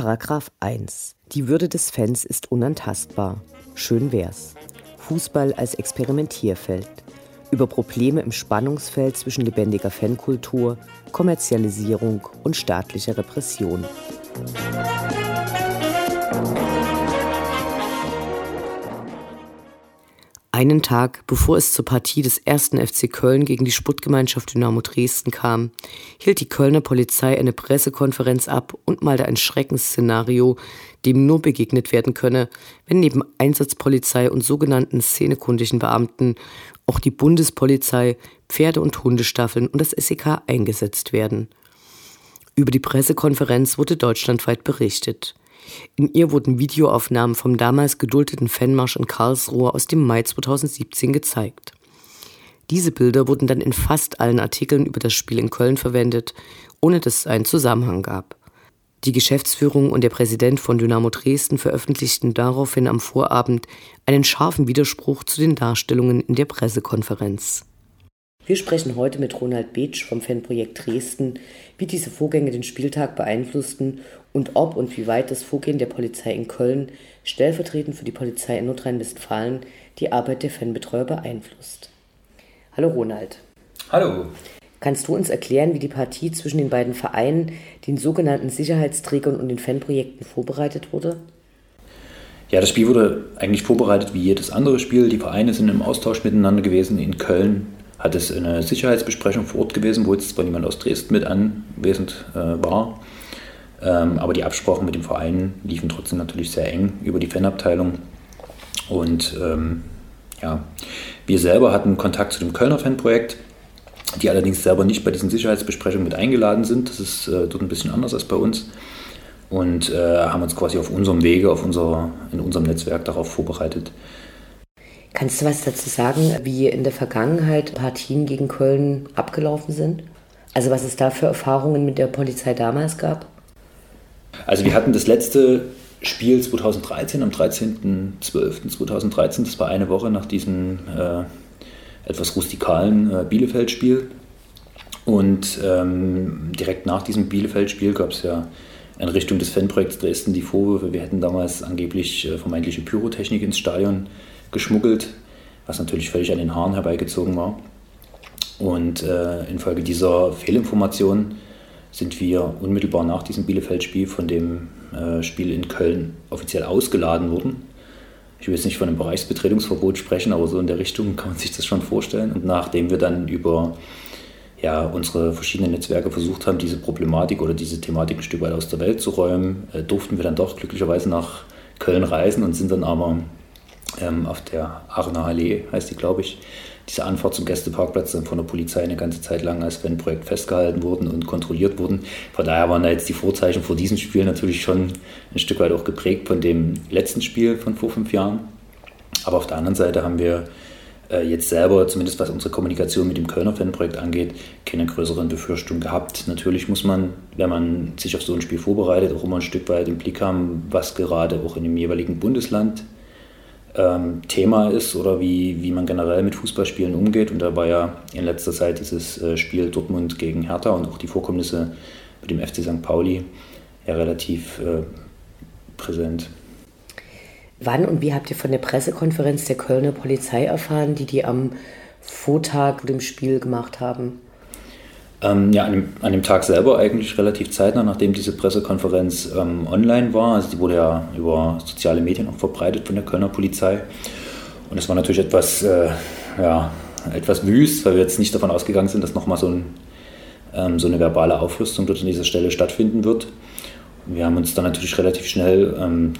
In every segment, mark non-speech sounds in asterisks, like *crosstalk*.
Paragraph 1. Die Würde des Fans ist unantastbar. Schön wär's. Fußball als Experimentierfeld. Über Probleme im Spannungsfeld zwischen lebendiger Fankultur, Kommerzialisierung und staatlicher Repression. Einen Tag bevor es zur Partie des ersten FC Köln gegen die Sputtgemeinschaft Dynamo Dresden kam, hielt die Kölner Polizei eine Pressekonferenz ab und malte ein Schreckensszenario, dem nur begegnet werden könne, wenn neben Einsatzpolizei und sogenannten szenekundigen Beamten auch die Bundespolizei, Pferde- und Hundestaffeln und das SEK eingesetzt werden. Über die Pressekonferenz wurde deutschlandweit berichtet. In ihr wurden Videoaufnahmen vom damals geduldeten Fanmarsch in Karlsruhe aus dem Mai 2017 gezeigt. Diese Bilder wurden dann in fast allen Artikeln über das Spiel in Köln verwendet, ohne dass es einen Zusammenhang gab. Die Geschäftsführung und der Präsident von Dynamo Dresden veröffentlichten daraufhin am Vorabend einen scharfen Widerspruch zu den Darstellungen in der Pressekonferenz. Wir sprechen heute mit Ronald Beetsch vom Fanprojekt Dresden, wie diese Vorgänge den Spieltag beeinflussten und ob und wie weit das Vorgehen der Polizei in Köln, stellvertretend für die Polizei in Nordrhein-Westfalen, die Arbeit der Fanbetreuer beeinflusst. Hallo Ronald. Hallo. Kannst du uns erklären, wie die Partie zwischen den beiden Vereinen, den sogenannten Sicherheitsträgern und den Fanprojekten vorbereitet wurde? Ja, das Spiel wurde eigentlich vorbereitet wie jedes andere Spiel. Die Vereine sind im Austausch miteinander gewesen. In Köln hat es eine Sicherheitsbesprechung vor Ort gewesen, wo jetzt zwar niemand aus Dresden mit anwesend äh, war. Ähm, aber die Absprachen mit dem Verein liefen trotzdem natürlich sehr eng über die Fanabteilung. Und ähm, ja, wir selber hatten Kontakt zu dem Kölner Fanprojekt, die allerdings selber nicht bei diesen Sicherheitsbesprechungen mit eingeladen sind. Das ist äh, dort ein bisschen anders als bei uns. Und äh, haben uns quasi auf unserem Wege, auf unser, in unserem Netzwerk darauf vorbereitet. Kannst du was dazu sagen, wie in der Vergangenheit Partien gegen Köln abgelaufen sind? Also was es da für Erfahrungen mit der Polizei damals gab? Also wir hatten das letzte Spiel 2013, am 13.12.2013, das war eine Woche nach diesem äh, etwas rustikalen äh, Bielefeld-Spiel. Und ähm, direkt nach diesem Bielefeld-Spiel gab es ja in Richtung des Fanprojekts Dresden die Vorwürfe, wir hätten damals angeblich äh, vermeintliche Pyrotechnik ins Stadion geschmuggelt, was natürlich völlig an den Haaren herbeigezogen war. Und äh, infolge dieser Fehlinformation sind wir unmittelbar nach diesem Bielefeld-Spiel von dem äh, Spiel in Köln offiziell ausgeladen worden. Ich will jetzt nicht von einem Bereichsbetretungsverbot sprechen, aber so in der Richtung kann man sich das schon vorstellen. Und nachdem wir dann über ja, unsere verschiedenen Netzwerke versucht haben, diese Problematik oder diese Thematik ein Stück weit aus der Welt zu räumen, äh, durften wir dann doch glücklicherweise nach Köln reisen und sind dann aber ähm, auf der Aachener Allee, heißt die, glaube ich, diese Anfahrt zum Gästeparkplatz dann von der Polizei eine ganze Zeit lang als Fanprojekt festgehalten wurden und kontrolliert wurden. Von daher waren da jetzt die Vorzeichen vor diesem Spiel natürlich schon ein Stück weit auch geprägt von dem letzten Spiel von vor fünf Jahren. Aber auf der anderen Seite haben wir äh, jetzt selber, zumindest was unsere Kommunikation mit dem Kölner Fanprojekt angeht, keine größeren Befürchtungen gehabt. Natürlich muss man, wenn man sich auf so ein Spiel vorbereitet, auch immer ein Stück weit im Blick haben, was gerade auch in dem jeweiligen Bundesland ähm, Thema ist oder wie, wie man generell mit Fußballspielen umgeht. Und da war ja in letzter Zeit dieses äh, Spiel Dortmund gegen Hertha und auch die Vorkommnisse mit dem FC St. Pauli ja relativ äh, präsent. Wann und wie habt ihr von der Pressekonferenz der Kölner Polizei erfahren, die die am Vortag vor dem Spiel gemacht haben? Ähm, ja, an dem, an dem, Tag selber eigentlich relativ zeitnah, nachdem diese Pressekonferenz ähm, online war. Also die wurde ja über soziale Medien auch verbreitet von der Kölner Polizei. Und es war natürlich etwas, äh, ja, etwas wüst, weil wir jetzt nicht davon ausgegangen sind, dass nochmal so, ein, ähm, so eine verbale Aufrüstung dort an dieser Stelle stattfinden wird. Wir haben uns dann natürlich relativ schnell ähm,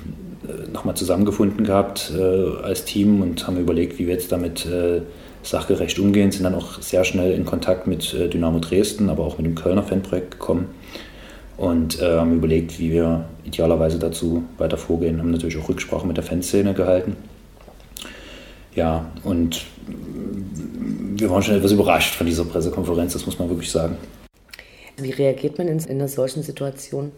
nochmal zusammengefunden gehabt äh, als Team und haben überlegt, wie wir jetzt damit äh, sachgerecht umgehen, sind dann auch sehr schnell in Kontakt mit äh, Dynamo Dresden, aber auch mit dem Kölner Fanprojekt gekommen und äh, haben überlegt, wie wir idealerweise dazu weiter vorgehen. Haben natürlich auch Rücksprache mit der Fanszene gehalten. Ja, und wir waren schon etwas überrascht von dieser Pressekonferenz, das muss man wirklich sagen. Wie reagiert man in, in einer solchen Situation?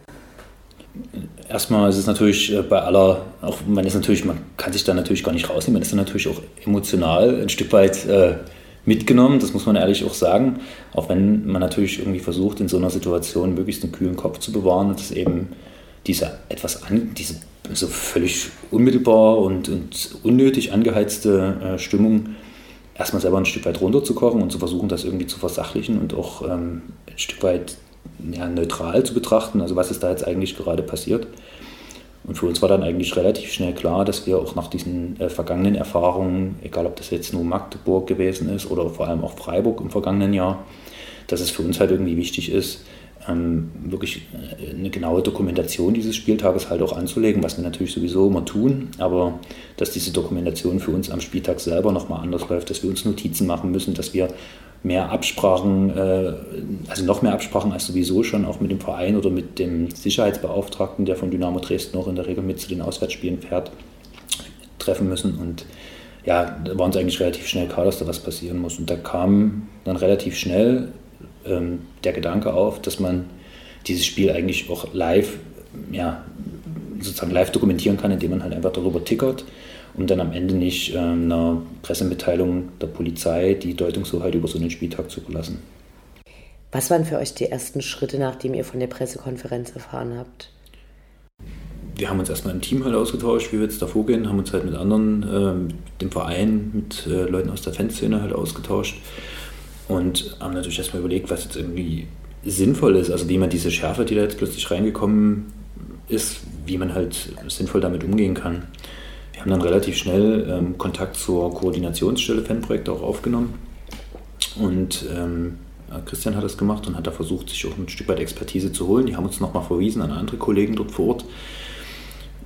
Erstmal ist es natürlich äh, bei aller, auch man ist natürlich, man kann sich da natürlich gar nicht rausnehmen, man ist dann natürlich auch emotional ein Stück weit äh, mitgenommen, das muss man ehrlich auch sagen, auch wenn man natürlich irgendwie versucht, in so einer Situation möglichst einen kühlen Kopf zu bewahren und das eben diese etwas an, diese so völlig unmittelbar und, und unnötig angeheizte äh, Stimmung erstmal selber ein Stück weit runterzukochen und zu versuchen, das irgendwie zu versachlichen und auch ähm, ein Stück weit ja, neutral zu betrachten, also was ist da jetzt eigentlich gerade passiert. Und für uns war dann eigentlich relativ schnell klar, dass wir auch nach diesen äh, vergangenen Erfahrungen, egal ob das jetzt nur Magdeburg gewesen ist oder vor allem auch Freiburg im vergangenen Jahr, dass es für uns halt irgendwie wichtig ist, ähm, wirklich äh, eine genaue Dokumentation dieses Spieltages halt auch anzulegen, was wir natürlich sowieso immer tun, aber dass diese Dokumentation für uns am Spieltag selber nochmal anders läuft, dass wir uns Notizen machen müssen, dass wir mehr Absprachen, äh, also noch mehr Absprachen als sowieso schon auch mit dem Verein oder mit dem Sicherheitsbeauftragten, der von Dynamo Dresden auch in der Regel mit zu den Auswärtsspielen fährt, treffen müssen. Und ja, da war uns eigentlich relativ schnell klar, dass da was passieren muss. Und da kam dann relativ schnell ähm, der Gedanke auf, dass man dieses Spiel eigentlich auch live, ja, sozusagen live dokumentieren kann, indem man halt einfach darüber tickert um dann am Ende nicht äh, einer Pressemitteilung der Polizei die Deutungshoheit über so einen Spieltag zu überlassen. Was waren für euch die ersten Schritte, nachdem ihr von der Pressekonferenz erfahren habt? Wir haben uns erstmal im Team halt ausgetauscht, wie wir jetzt da vorgehen, haben uns halt mit anderen, äh, mit dem Verein, mit äh, Leuten aus der Fanszene halt ausgetauscht und haben natürlich erstmal überlegt, was jetzt irgendwie sinnvoll ist, also wie man diese Schärfe, die da jetzt plötzlich reingekommen ist, wie man halt sinnvoll damit umgehen kann. Haben dann relativ schnell ähm, Kontakt zur Koordinationsstelle Fanprojekte auch aufgenommen. Und ähm, Christian hat das gemacht und hat da versucht, sich auch ein Stück weit Expertise zu holen. Die haben uns nochmal verwiesen an andere Kollegen dort vor Ort.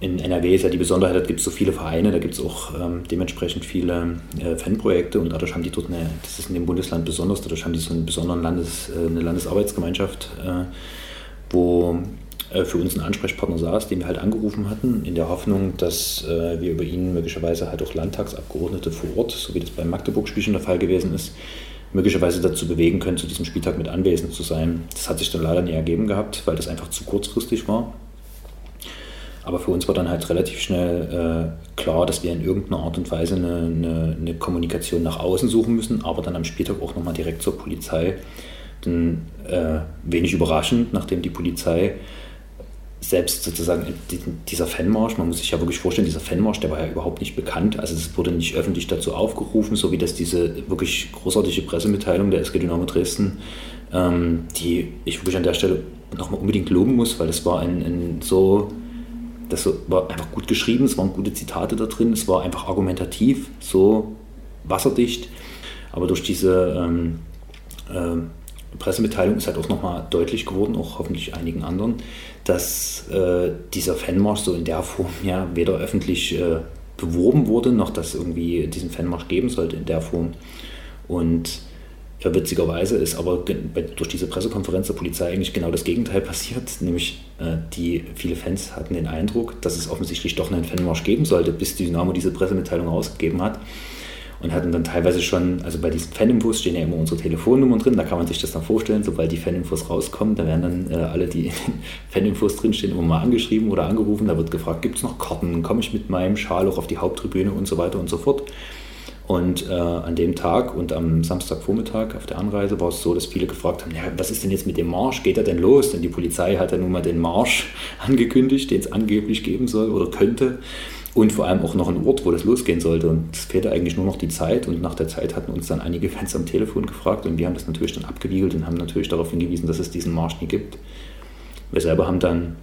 In NRW ist ja die Besonderheit, da gibt es so viele Vereine, da gibt es auch ähm, dementsprechend viele äh, Fanprojekte und dadurch haben die dort eine, das ist in dem Bundesland besonders, dadurch haben die so einen besonderen Landes, äh, eine Landesarbeitsgemeinschaft, äh, wo für uns ein Ansprechpartner saß, den wir halt angerufen hatten, in der Hoffnung, dass äh, wir über ihn möglicherweise halt auch Landtagsabgeordnete vor Ort, so wie das beim Magdeburg-Spiel schon der Fall gewesen ist, möglicherweise dazu bewegen können, zu diesem Spieltag mit anwesend zu sein. Das hat sich dann leider nie ergeben gehabt, weil das einfach zu kurzfristig war. Aber für uns war dann halt relativ schnell äh, klar, dass wir in irgendeiner Art und Weise eine, eine, eine, Kommunikation nach außen suchen müssen, aber dann am Spieltag auch nochmal direkt zur Polizei. Denn äh, wenig überraschend, nachdem die Polizei selbst sozusagen dieser Fanmarsch, man muss sich ja wirklich vorstellen, dieser Fanmarsch, der war ja überhaupt nicht bekannt. Also es wurde nicht öffentlich dazu aufgerufen, so wie das diese wirklich großartige Pressemitteilung der SG Dynamo Dresden, ähm, die ich wirklich an der Stelle nochmal unbedingt loben muss, weil es war ein, ein so, das war einfach gut geschrieben, es waren gute Zitate da drin, es war einfach argumentativ, so wasserdicht. Aber durch diese ähm, äh, Pressemitteilung ist halt auch nochmal deutlich geworden, auch hoffentlich einigen anderen, dass äh, dieser Fanmarsch so in der Form ja weder öffentlich äh, beworben wurde, noch dass irgendwie diesen Fanmarsch geben sollte in der Form. Und ja, witzigerweise ist aber durch diese Pressekonferenz der Polizei eigentlich genau das Gegenteil passiert, nämlich äh, die viele Fans hatten den Eindruck, dass es offensichtlich doch einen Fanmarsch geben sollte, bis Dynamo diese Pressemitteilung rausgegeben hat und hatten dann teilweise schon, also bei diesen Faninfos stehen ja immer unsere Telefonnummern drin, da kann man sich das dann vorstellen, sobald die Faninfos rauskommen, da werden dann äh, alle, die in den *laughs* Faninfos drinstehen, immer mal angeschrieben oder angerufen, da wird gefragt, gibt es noch Karten, komme ich mit meinem Schal auch auf die Haupttribüne und so weiter und so fort. Und äh, an dem Tag und am Samstagvormittag auf der Anreise war es so, dass viele gefragt haben, ja, was ist denn jetzt mit dem Marsch? Geht er denn los? Denn die Polizei hat ja nun mal den Marsch *laughs* angekündigt, den es angeblich geben soll oder könnte und vor allem auch noch ein Ort, wo das losgehen sollte. Und es fehlte eigentlich nur noch die Zeit. Und nach der Zeit hatten uns dann einige Fans am Telefon gefragt und wir haben das natürlich dann abgewiegelt und haben natürlich darauf hingewiesen, dass es diesen Marsch nie gibt. Wir selber haben dann,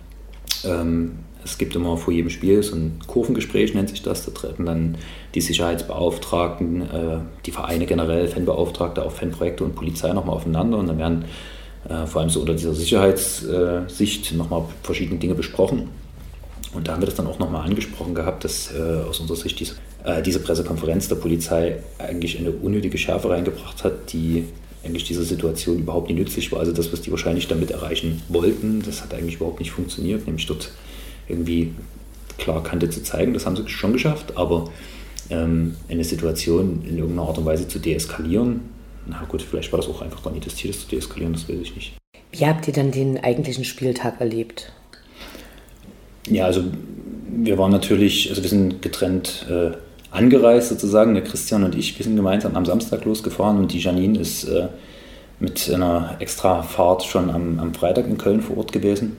ähm, es gibt immer vor jedem Spiel so ein Kurvengespräch, nennt sich das. Da treten dann die Sicherheitsbeauftragten, äh, die Vereine generell, Fanbeauftragte, auch Fanprojekte und Polizei nochmal aufeinander. Und dann werden äh, vor allem so unter dieser Sicherheitssicht nochmal verschiedene Dinge besprochen. Und da haben wir das dann auch nochmal angesprochen gehabt, dass äh, aus unserer Sicht diese, äh, diese Pressekonferenz der Polizei eigentlich eine unnötige Schärfe reingebracht hat, die eigentlich dieser Situation überhaupt nicht nützlich war. Also das, was die wahrscheinlich damit erreichen wollten, das hat eigentlich überhaupt nicht funktioniert, nämlich dort irgendwie klar Kante zu zeigen. Das haben sie schon geschafft, aber ähm, eine Situation in irgendeiner Art und Weise zu deeskalieren, na gut, vielleicht war das auch einfach gar nicht das Ziel, das zu deeskalieren, das weiß ich nicht. Wie habt ihr dann den eigentlichen Spieltag erlebt? Ja, also wir waren natürlich, also wir sind getrennt äh, angereist sozusagen, der Christian und ich, wir sind gemeinsam am Samstag losgefahren und die Janine ist äh, mit einer extra Fahrt schon am, am Freitag in Köln vor Ort gewesen.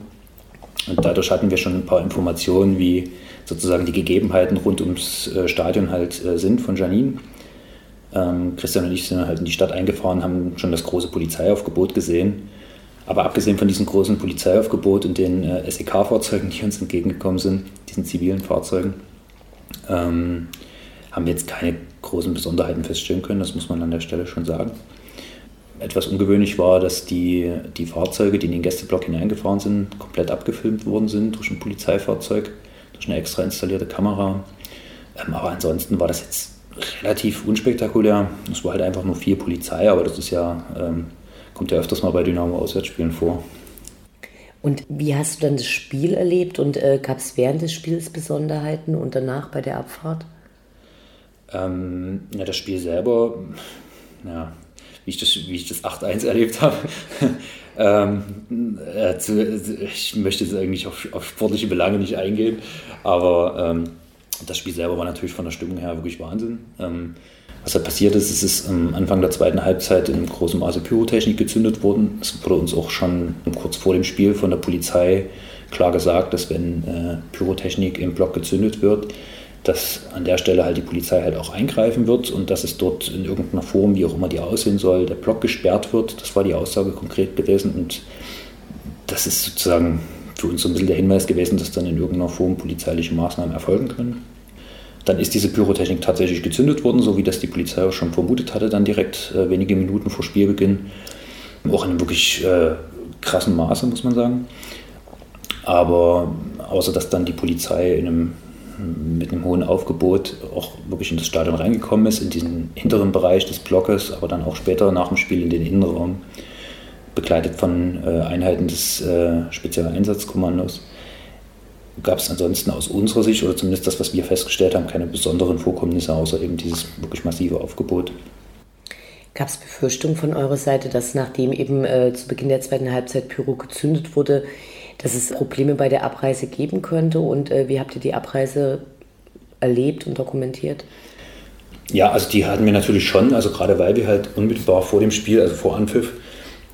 Und dadurch hatten wir schon ein paar Informationen, wie sozusagen die Gegebenheiten rund ums äh, Stadion halt äh, sind von Janine. Ähm, Christian und ich sind halt in die Stadt eingefahren, haben schon das große Polizeiaufgebot gesehen. Aber abgesehen von diesem großen Polizeiaufgebot und den äh, SEK-Fahrzeugen, die uns entgegengekommen sind, diesen zivilen Fahrzeugen, ähm, haben wir jetzt keine großen Besonderheiten feststellen können, das muss man an der Stelle schon sagen. Etwas ungewöhnlich war, dass die, die Fahrzeuge, die in den Gästeblock hineingefahren sind, komplett abgefilmt worden sind durch ein Polizeifahrzeug, durch eine extra installierte Kamera. Ähm, aber ansonsten war das jetzt relativ unspektakulär. Es war halt einfach nur viel Polizei, aber das ist ja, ähm, kommt ja öfters mal bei Dynamo-Auswärtsspielen vor. Und wie hast du dann das Spiel erlebt und äh, gab es während des Spiels Besonderheiten und danach bei der Abfahrt? Ähm, ja, das Spiel selber, ja, wie ich das, wie ich das 8-1 erlebt habe. *laughs* ähm, äh, ich möchte jetzt eigentlich auf, auf, sportliche Belange nicht eingehen, aber ähm, das Spiel selber war natürlich von der Stimmung her wirklich Wahnsinn. Ähm, was da passiert ist, ist es am Anfang der zweiten Halbzeit in großem Maße Pyrotechnik gezündet worden. Es wurde uns auch schon kurz vor dem Spiel von der Polizei klar gesagt, dass wenn äh, Pyrotechnik im Block gezündet wird, dass an der Stelle halt die Polizei halt auch eingreifen wird und dass es dort in irgendeiner Form, wie auch immer die aussehen soll, der Block gesperrt wird. Das war die Aussage konkret gewesen und das ist sozusagen für uns so ein bisschen der Hinweis gewesen, dass dann in irgendeiner Form polizeiliche Maßnahmen erfolgen können. Dann ist diese Pyrotechnik tatsächlich gezündet worden, so wie das die Polizei auch schon vermutet hatte, dann direkt äh, wenige Minuten vor Spielbeginn. Auch in einem wirklich äh, krassen Maße, muss man sagen. Aber außer dass dann die Polizei in einem mit einem hohen Aufgebot auch wirklich in das Stadion reingekommen ist, in diesen hinteren Bereich des Blockes, aber dann auch später nach dem Spiel in den Innenraum, begleitet von äh, Einheiten des äh, Spezialeinsatzkommandos. Gab es ansonsten aus unserer Sicht, oder zumindest das, was wir festgestellt haben, keine besonderen Vorkommnisse, außer eben dieses wirklich massive Aufgebot. Gab es Befürchtungen von eurer Seite, dass nachdem eben äh, zu Beginn der zweiten Halbzeit Pyro gezündet wurde, dass es Probleme bei der Abreise geben könnte. Und äh, wie habt ihr die Abreise erlebt und dokumentiert? Ja, also die hatten wir natürlich schon, also gerade weil wir halt unmittelbar vor dem Spiel, also vor Anpfiff,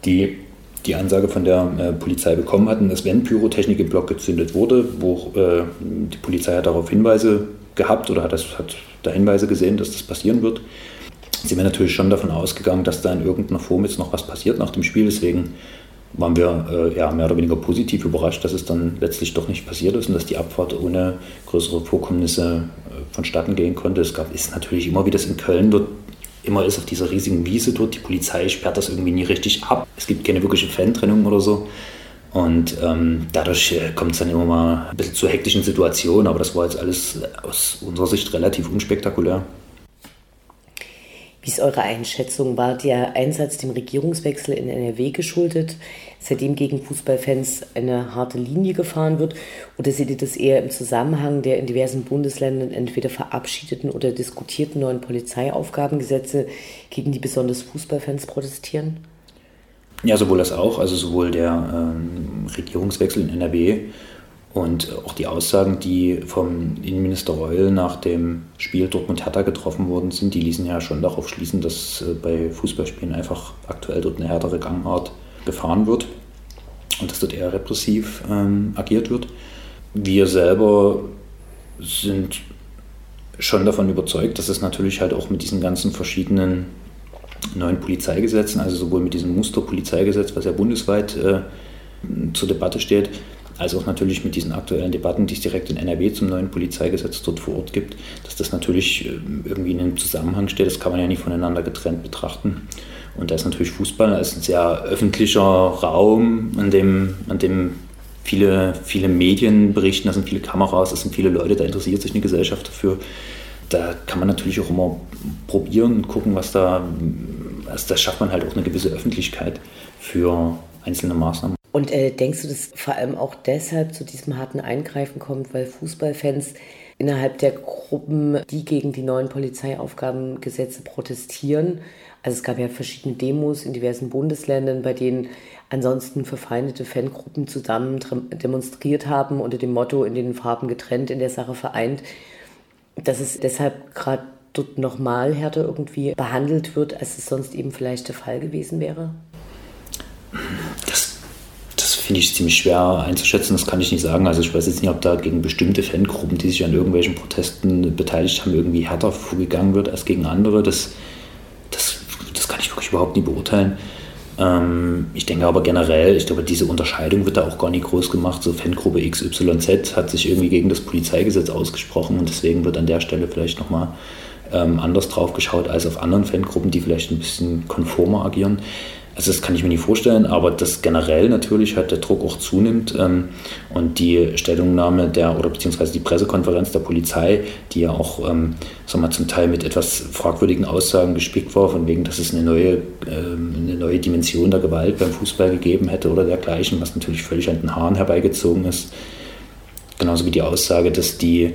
die, die Ansage von der äh, Polizei bekommen hatten, dass wenn Pyrotechnik im Block gezündet wurde, wo äh, die Polizei hat darauf Hinweise gehabt oder hat, das, hat da Hinweise gesehen, dass das passieren wird, sind wir natürlich schon davon ausgegangen, dass da in irgendeiner Form jetzt noch was passiert nach dem Spiel. Deswegen waren wir äh, ja, mehr oder weniger positiv überrascht, dass es dann letztlich doch nicht passiert ist und dass die Abfahrt ohne größere Vorkommnisse äh, vonstatten gehen konnte. Es gab, ist natürlich immer, wie das in Köln dort immer ist, auf dieser riesigen Wiese dort. Die Polizei sperrt das irgendwie nie richtig ab. Es gibt keine wirkliche Fantrennung oder so. Und ähm, dadurch äh, kommt es dann immer mal ein bisschen zu hektischen Situationen, aber das war jetzt alles aus unserer Sicht relativ unspektakulär. Wie ist eure Einschätzung? War der Einsatz dem Regierungswechsel in NRW geschuldet, seitdem gegen Fußballfans eine harte Linie gefahren wird? Oder seht ihr das eher im Zusammenhang der in diversen Bundesländern entweder verabschiedeten oder diskutierten neuen Polizeiaufgabengesetze, gegen die besonders Fußballfans protestieren? Ja, sowohl das auch, also sowohl der ähm, Regierungswechsel in NRW und auch die Aussagen, die vom Innenminister Reul nach dem Spiel Dortmund-Hertha getroffen worden sind, die ließen ja schon darauf schließen, dass äh, bei Fußballspielen einfach aktuell dort eine härtere Gangart gefahren wird und dass dort eher repressiv ähm, agiert wird. Wir selber sind schon davon überzeugt, dass es natürlich halt auch mit diesen ganzen verschiedenen neuen Polizeigesetzen, also sowohl mit diesem Musterpolizeigesetz, was ja bundesweit äh, zur Debatte steht, als auch natürlich mit diesen aktuellen Debatten, die es direkt in NRW zum neuen Polizeigesetz dort vor Ort gibt, dass das natürlich äh, irgendwie in einem Zusammenhang steht. Das kann man ja nicht voneinander getrennt betrachten. Und da ist natürlich Fußball als ein sehr öffentlicher Raum, an dem, an dem viele, viele Medien berichten, da sind viele Kameras, da sind viele Leute, da interessiert sich eine Gesellschaft dafür. Da kann man natürlich auch immer probieren und gucken, was da, also da schafft man halt auch eine gewisse Öffentlichkeit für einzelne Maßnahmen. Und äh, denkst du, dass vor allem auch deshalb zu diesem harten Eingreifen kommt, weil Fußballfans innerhalb der Gruppen, die gegen die neuen Polizeiaufgabengesetze protestieren, also es gab ja verschiedene Demos in diversen Bundesländern, bei denen ansonsten verfeindete Fangruppen zusammen demonstriert haben unter dem Motto in den Farben getrennt, in der Sache vereint, dass es deshalb gerade dort nochmal härter irgendwie behandelt wird, als es sonst eben vielleicht der Fall gewesen wäre? Das finde ich ziemlich schwer einzuschätzen, das kann ich nicht sagen. Also ich weiß jetzt nicht, ob da gegen bestimmte Fangruppen, die sich an irgendwelchen Protesten beteiligt haben, irgendwie härter vorgegangen wird als gegen andere. Das, das, das kann ich wirklich überhaupt nie beurteilen. Ähm, ich denke aber generell, ich glaube, diese Unterscheidung wird da auch gar nicht groß gemacht. So Fangruppe XYZ hat sich irgendwie gegen das Polizeigesetz ausgesprochen und deswegen wird an der Stelle vielleicht nochmal ähm, anders drauf geschaut als auf anderen Fangruppen, die vielleicht ein bisschen konformer agieren. Also das kann ich mir nicht vorstellen, aber dass generell natürlich halt der Druck auch zunimmt ähm, und die Stellungnahme der oder beziehungsweise die Pressekonferenz der Polizei, die ja auch ähm, sagen wir, zum Teil mit etwas fragwürdigen Aussagen gespickt war, von wegen, dass es eine neue, ähm, eine neue Dimension der Gewalt beim Fußball gegeben hätte oder dergleichen, was natürlich völlig an den Haaren herbeigezogen ist. Genauso wie die Aussage, dass die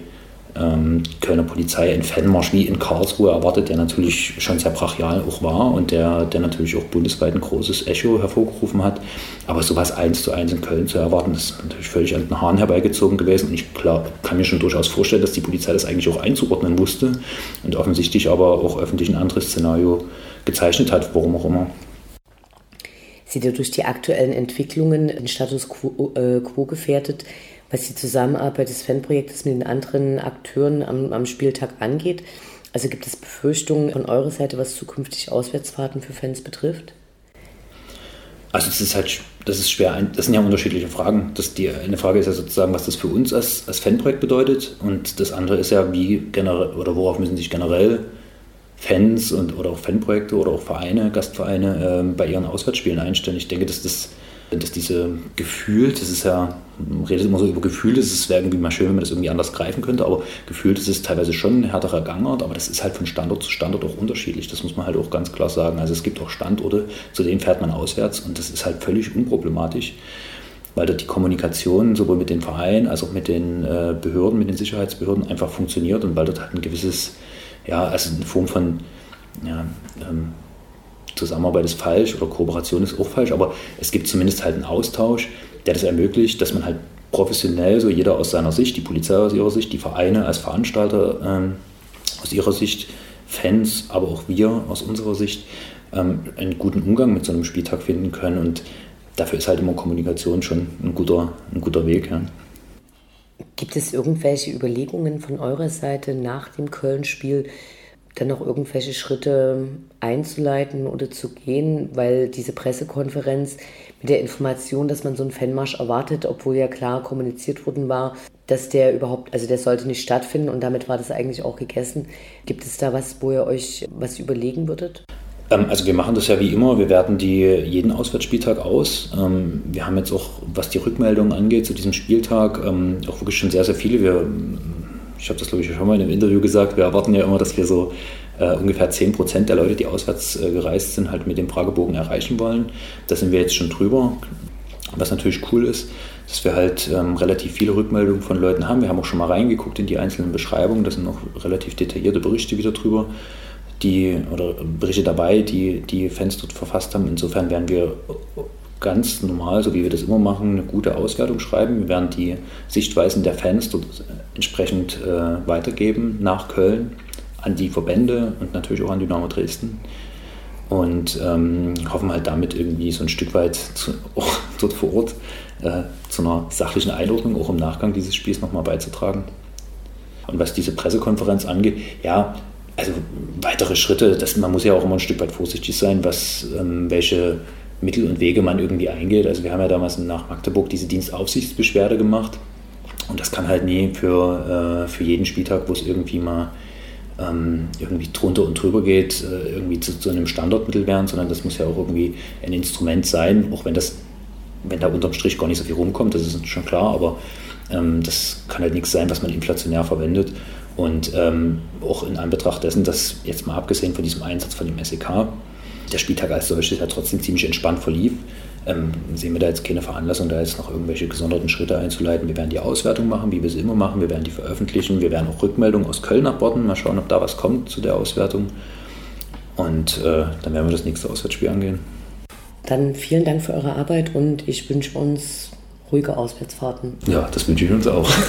ähm, Kölner Polizei einen Fanmarsch wie in Karlsruhe erwartet, der natürlich schon sehr brachial auch war und der, der natürlich auch bundesweit ein großes Echo hervorgerufen hat. Aber sowas eins zu eins in Köln zu erwarten, ist natürlich völlig an den Haaren herbeigezogen gewesen. Und ich klar, kann mir schon durchaus vorstellen, dass die Polizei das eigentlich auch einzuordnen wusste und offensichtlich aber auch öffentlich ein anderes Szenario gezeichnet hat, warum auch immer. Sieht ja durch die aktuellen Entwicklungen den Status quo, äh, quo gefährdet was die Zusammenarbeit des Fanprojektes mit den anderen Akteuren am, am Spieltag angeht. Also gibt es Befürchtungen von eurer Seite, was zukünftig Auswärtsfahrten für Fans betrifft? Also das ist halt, das ist schwer, das sind ja unterschiedliche Fragen. Das die, eine Frage ist ja sozusagen, was das für uns als, als Fanprojekt bedeutet und das andere ist ja, wie generell oder worauf müssen sich generell Fans und oder auch Fanprojekte oder auch Vereine, Gastvereine äh, bei ihren Auswärtsspielen einstellen. Ich denke, dass das dass diese Gefühl, das ist ja, man redet immer so über Gefühl, das wäre irgendwie mal schön, wenn man das irgendwie anders greifen könnte, aber gefühlt ist es teilweise schon ein härterer Gangart, aber das ist halt von Standort zu Standort auch unterschiedlich, das muss man halt auch ganz klar sagen. Also es gibt auch Standorte, zu denen fährt man auswärts und das ist halt völlig unproblematisch, weil dort die Kommunikation sowohl mit den Vereinen als auch mit den äh, Behörden, mit den Sicherheitsbehörden einfach funktioniert und weil dort halt ein gewisses, ja, also eine Form von, ja, ähm, Zusammenarbeit ist falsch oder Kooperation ist auch falsch, aber es gibt zumindest halt einen Austausch, der das ermöglicht, dass man halt professionell, so jeder aus seiner Sicht, die Polizei aus ihrer Sicht, die Vereine als Veranstalter ähm, aus ihrer Sicht, Fans, aber auch wir aus unserer Sicht, ähm, einen guten Umgang mit so einem Spieltag finden können. Und dafür ist halt immer Kommunikation schon ein guter, ein guter Weg. Ja. Gibt es irgendwelche Überlegungen von eurer Seite nach dem Köln-Spiel, dann noch irgendwelche Schritte einzuleiten oder zu gehen, weil diese Pressekonferenz mit der Information, dass man so einen Fanmarsch erwartet, obwohl ja klar kommuniziert worden war, dass der überhaupt, also der sollte nicht stattfinden und damit war das eigentlich auch gegessen. Gibt es da was, wo ihr euch was überlegen würdet? Ähm, also wir machen das ja wie immer, wir werten die jeden Auswärtsspieltag aus. Ähm, wir haben jetzt auch, was die Rückmeldungen angeht zu diesem Spieltag, ähm, auch wirklich schon sehr, sehr viele. Wir ich habe das glaube ich schon mal in einem Interview gesagt, wir erwarten ja immer, dass wir so äh, ungefähr 10 Prozent der Leute, die auswärts äh, gereist sind, halt mit dem Fragebogen erreichen wollen. Da sind wir jetzt schon drüber. Was natürlich cool ist, dass wir halt ähm, relativ viele Rückmeldungen von Leuten haben. Wir haben auch schon mal reingeguckt in die einzelnen Beschreibungen. Da sind noch relativ detaillierte Berichte wieder drüber, die oder Berichte dabei, die die Fans dort verfasst haben. Insofern werden wir ganz normal, so wie wir das immer machen, eine gute Auswertung schreiben. Wir werden die Sichtweisen der Fans dort entsprechend äh, weitergeben nach Köln an die Verbände und natürlich auch an Dynamo Dresden. Und ähm, hoffen halt damit irgendwie so ein Stück weit zu, *laughs* auch dort vor Ort äh, zu einer sachlichen Einordnung auch im Nachgang dieses Spiels nochmal beizutragen. Und was diese Pressekonferenz angeht, ja, also weitere Schritte, das, man muss ja auch immer ein Stück weit vorsichtig sein, was ähm, welche Mittel und Wege man irgendwie eingeht. Also wir haben ja damals nach Magdeburg diese Dienstaufsichtsbeschwerde gemacht und das kann halt nie für, äh, für jeden Spieltag, wo es irgendwie mal ähm, irgendwie drunter und drüber geht, äh, irgendwie zu, zu, einem Standortmittel werden, sondern das muss ja auch irgendwie ein Instrument sein, auch wenn das, wenn da unterm Strich gar nicht so viel rumkommt, das ist schon klar, aber ähm, das kann halt nichts sein, was man inflationär verwendet. Und ähm, auch in Anbetracht dessen, dass jetzt mal abgesehen von diesem Einsatz von dem SEK, der Spieltag als solches ja trotzdem ziemlich entspannt verlief. Ähm, sehen wir da jetzt keine Veranlassung, da jetzt noch irgendwelche gesonderten Schritte einzuleiten. Wir werden die Auswertung machen, wie wir sie immer machen. Wir werden die veröffentlichen. Wir werden auch Rückmeldungen aus Köln abwarten. Mal schauen, ob da was kommt zu der Auswertung. Und äh, dann werden wir das nächste Auswärtsspiel angehen. Dann vielen Dank für eure Arbeit und ich wünsche uns ruhige Auswärtsfahrten. Ja, das wünsche ich uns auch. *laughs*